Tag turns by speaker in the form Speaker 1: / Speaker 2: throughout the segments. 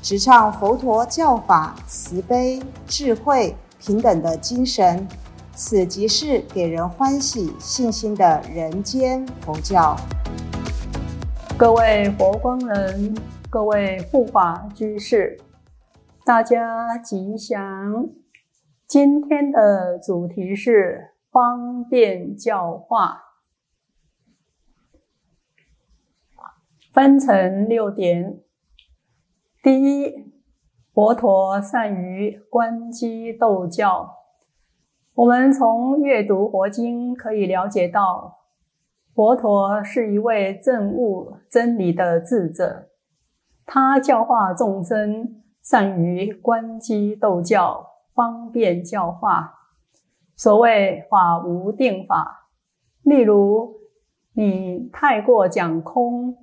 Speaker 1: 直唱佛陀教法慈悲、智慧、平等的精神。此即是给人欢喜、信心的人间佛教。
Speaker 2: 各位佛光人，各位护法居士，大家吉祥！今天的主题是方便教化，分成六点。第一，佛陀善于观机斗教。我们从阅读佛经可以了解到，佛陀是一位证悟真理的智者，他教化众生，善于观机斗教，方便教化。所谓法无定法，例如你太过讲空，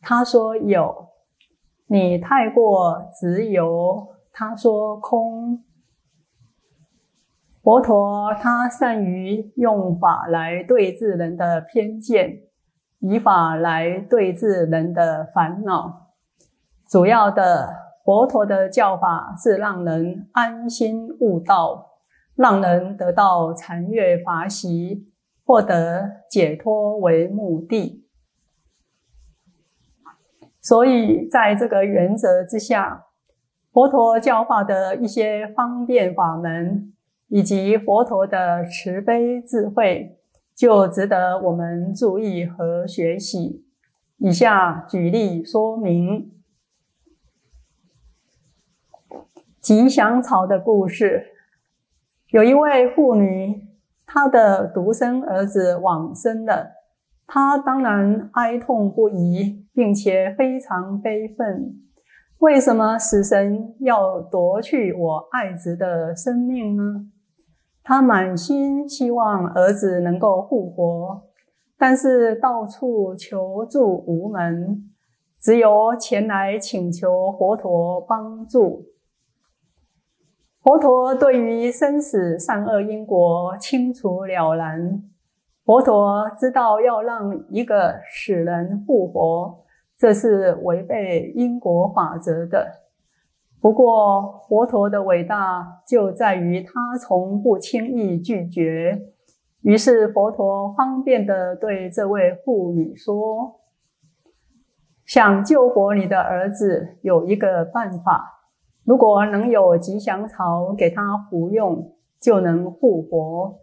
Speaker 2: 他说有；你太过执有，他说空。佛陀他善于用法来对治人的偏见，以法来对治人的烦恼。主要的，佛陀的教法是让人安心悟道，让人得到禅悦法喜，获得解脱为目的。所以，在这个原则之下，佛陀教化的一些方便法门。以及佛陀的慈悲智慧，就值得我们注意和学习。以下举例说明：吉祥草的故事。有一位妇女，她的独生儿子往生了，他当然哀痛不已，并且非常悲愤。为什么死神要夺去我爱子的生命呢？他满心希望儿子能够复活，但是到处求助无门，只有前来请求佛陀帮助。佛陀对于生死善恶因果清楚了然，佛陀知道要让一个死人复活，这是违背因果法则的。不过，佛陀的伟大就在于他从不轻易拒绝。于是，佛陀方便的对这位妇女说：“想救活你的儿子，有一个办法。如果能有吉祥草给他服用，就能复活。”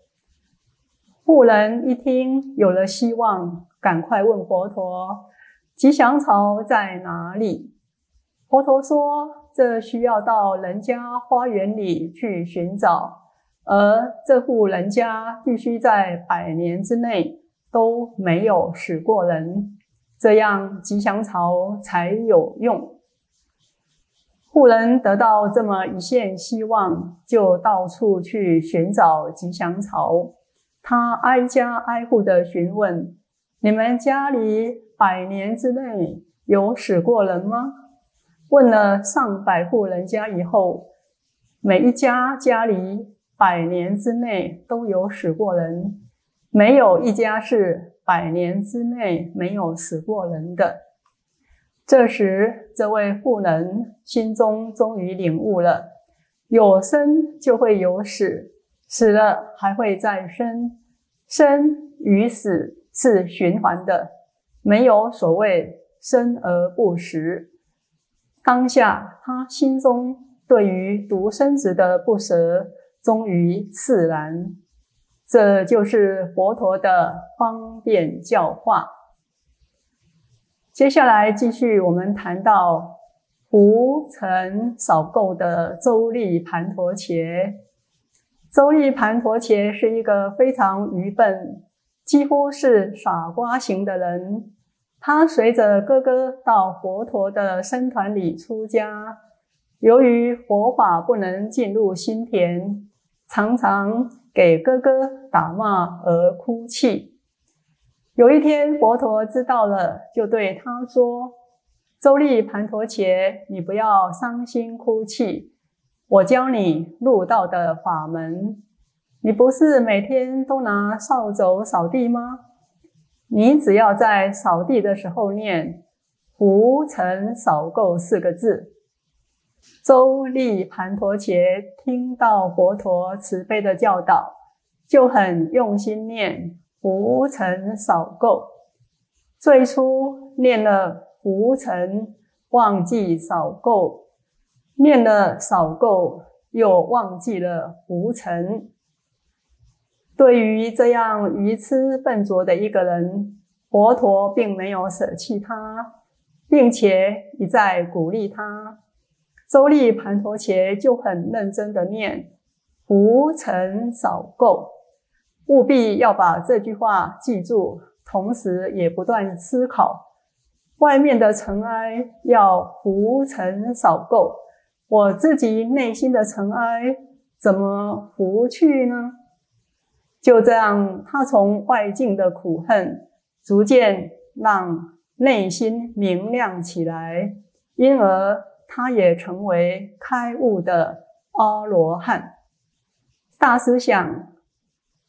Speaker 2: 妇人一听有了希望，赶快问佛陀：“吉祥草在哪里？”佛陀说。这需要到人家花园里去寻找，而这户人家必须在百年之内都没有死过人，这样吉祥草才有用。富人得到这么一线希望，就到处去寻找吉祥草。他挨家挨户的询问：“你们家里百年之内有死过人吗？”问了上百户人家以后，每一家家里百年之内都有死过人，没有一家是百年之内没有死过人的。这时，这位妇人心中终于领悟了：有生就会有死，死了还会再生，生与死是循环的，没有所谓生而不死。当下，他心中对于独生子的不舍终于释然。这就是佛陀的方便教化。接下来继续，我们谈到无尘少垢的周利盘陀伽。周利盘陀伽是一个非常愚笨，几乎是傻瓜型的人。他随着哥哥到佛陀的僧团里出家，由于佛法不能进入心田，常常给哥哥打骂而哭泣。有一天，佛陀知道了，就对他说：“周利盘陀伽，你不要伤心哭泣，我教你入道的法门。你不是每天都拿扫帚扫地吗？你只要在扫地的时候念‘无尘扫垢’四个字。”周利盘陀伽听到佛陀慈悲的教导，就很用心念无尘扫垢。最初念了无尘，忘记扫垢；念了扫垢，又忘记了浮尘。对于这样愚痴笨拙的一个人，佛陀并没有舍弃他，并且一再鼓励他。周利盘陀伽就很认真的念“浮尘扫垢”，务必要把这句话记住，同时也不断思考：外面的尘埃要浮尘扫垢，我自己内心的尘埃怎么拂去呢？就这样，他从外境的苦恨，逐渐让内心明亮起来，因而。他也成为开悟的阿罗汉。大师想，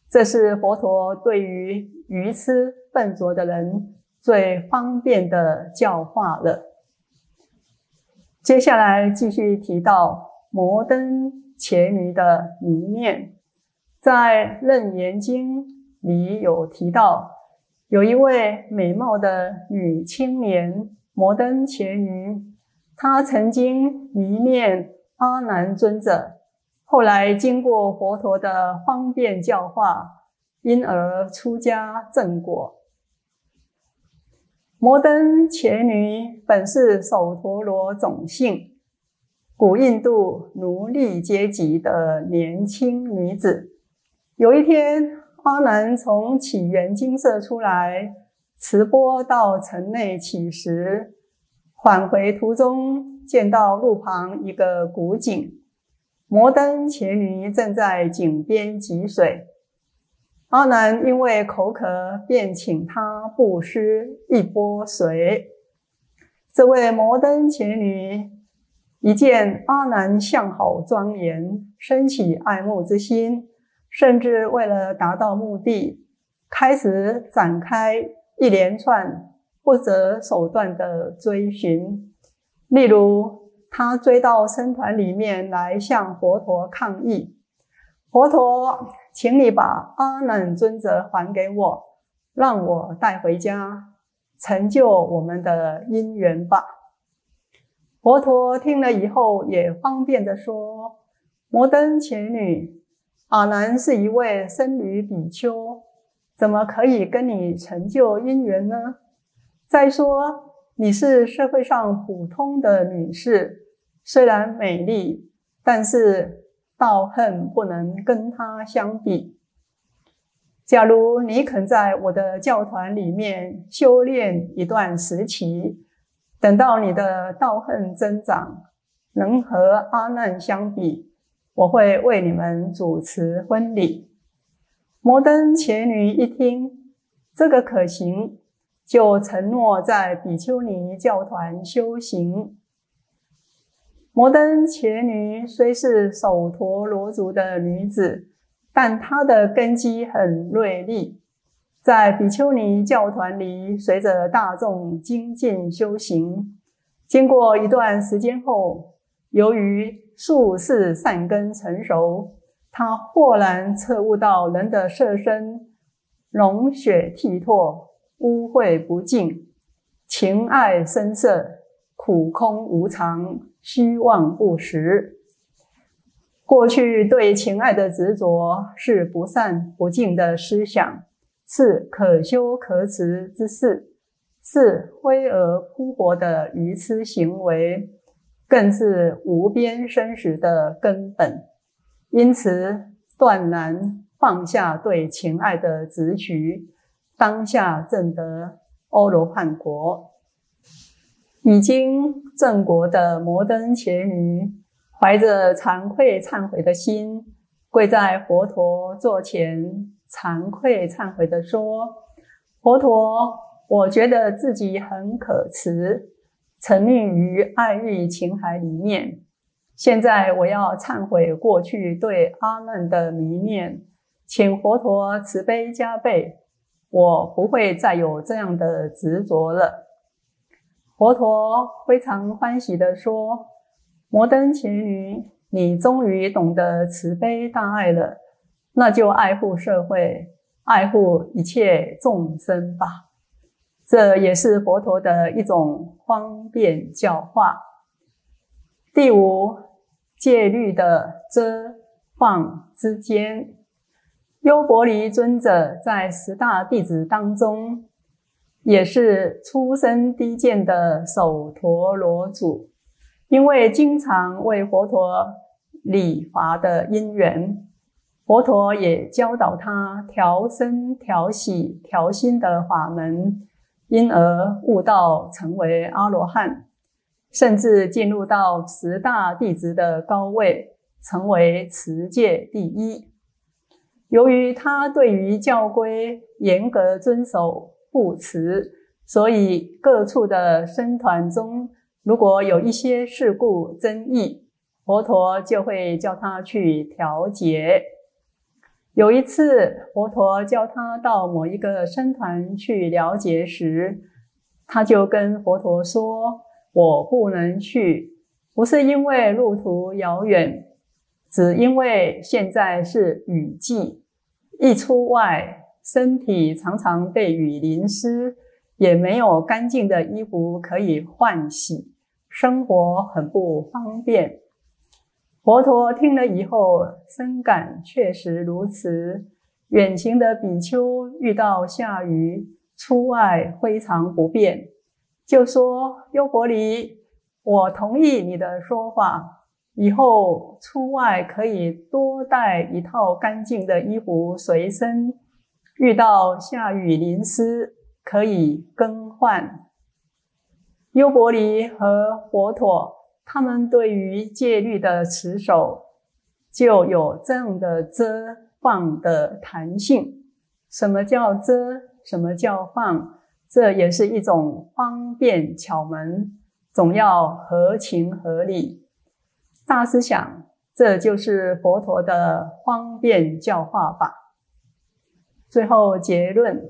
Speaker 2: 这是佛陀对于愚痴笨拙的人最方便的教化了。接下来继续提到摩登伽女的一面，在《楞严经》里有提到，有一位美貌的女青年摩登伽女。她曾经迷恋阿难尊者，后来经过佛陀的方便教化，因而出家正果。摩登伽女本是首陀罗种姓，古印度奴隶阶级的年轻女子。有一天，阿难从起源精舍出来，持钵到城内乞食。返回途中，见到路旁一个古井，摩登伽女正在井边汲水。阿难因为口渴，便请他布施一波水。这位摩登伽女一见阿难相好庄严，生起爱慕之心，甚至为了达到目的，开始展开一连串。不择手段的追寻，例如他追到僧团里面来向佛陀抗议：“佛陀，请你把阿难尊者还给我，让我带回家，成就我们的姻缘吧。”佛陀听了以后，也方便的说：“摩登伽女，阿难是一位僧侣比丘，怎么可以跟你成就姻缘呢？”再说，你是社会上普通的女士，虽然美丽，但是道恨不能跟他相比。假如你肯在我的教团里面修炼一段时期，等到你的道恨增长，能和阿难相比，我会为你们主持婚礼。摩登伽女一听，这个可行。就承诺在比丘尼教团修行。摩登伽女虽是首陀罗族的女子，但她的根基很锐利，在比丘尼教团里，随着大众精进修行，经过一段时间后，由于术士善根成熟，她豁然彻悟到人的色身龙血剔透。污秽不净，情爱深色，苦空无常，虚妄不实。过去对情爱的执着是不善不净的思想，是可修可耻之事，是飞蛾扑火的愚痴行为，更是无边生死的根本。因此，断然放下对情爱的执取。当下正得欧罗汉国。已经正国的摩登伽女，怀着惭愧忏悔的心，跪在佛陀座前，惭愧忏悔的说：“佛陀，我觉得自己很可耻，沉溺于爱欲情海里面。现在我要忏悔过去对阿难的迷念，请佛陀慈悲加倍，我不会再有这样的执着了。”佛陀非常欢喜地说：“摩登伽女，你终于懂得慈悲大爱了，那就爱护社会，爱护一切众生吧。这也是佛陀的一种方便教化。”第五，戒律的遮放之间，优婆离尊者在十大弟子当中。也是出身低贱的首陀罗主，因为经常为佛陀礼罚的因缘，佛陀也教导他调身、调喜、调心的法门，因而悟道成为阿罗汉，甚至进入到十大弟子的高位，成为持戒第一。由于他对于教规严格遵守。不辞，所以各处的僧团中，如果有一些事故争议，佛陀就会叫他去调解。有一次，佛陀叫他到某一个僧团去了解时，他就跟佛陀说：“我不能去，不是因为路途遥远，只因为现在是雨季，一出外。”身体常常被雨淋湿，也没有干净的衣服可以换洗，生活很不方便。佛陀听了以后，深感确实如此。远行的比丘遇到下雨，出外非常不便，就说：“优婆离，我同意你的说法，以后出外可以多带一套干净的衣服随身。”遇到下雨淋湿，可以更换。优婆离和佛陀，他们对于戒律的持守，就有这样的遮放的弹性。什么叫遮？什么叫放？这也是一种方便巧门，总要合情合理。大师想，这就是佛陀的方便教化法。最后结论，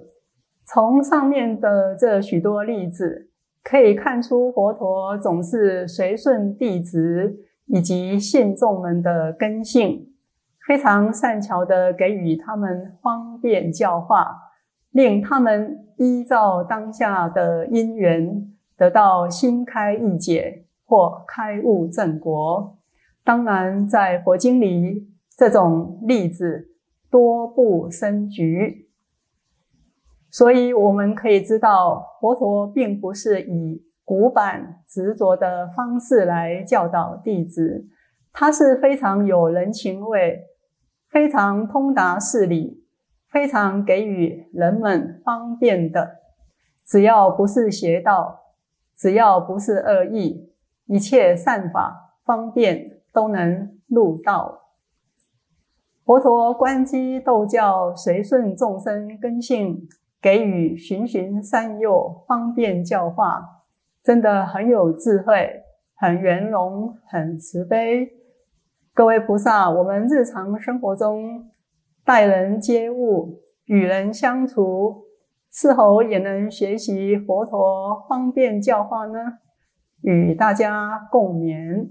Speaker 2: 从上面的这许多例子可以看出，佛陀总是随顺弟子以及信众们的根性，非常善巧的给予他们方便教化，令他们依照当下的因缘得到心开意解或开悟正果。当然，在佛经里，这种例子。多不生局，所以我们可以知道，佛陀并不是以古板执着的方式来教导弟子，他是非常有人情味，非常通达事理，非常给予人们方便的。只要不是邪道，只要不是恶意，一切善法方便都能入道。佛陀观机斗教，随顺众生根性，给予循循善诱，方便教化，真的很有智慧，很圆融，很慈悲。各位菩萨，我们日常生活中待人接物、与人相处，是否也能学习佛陀方便教化呢？与大家共勉。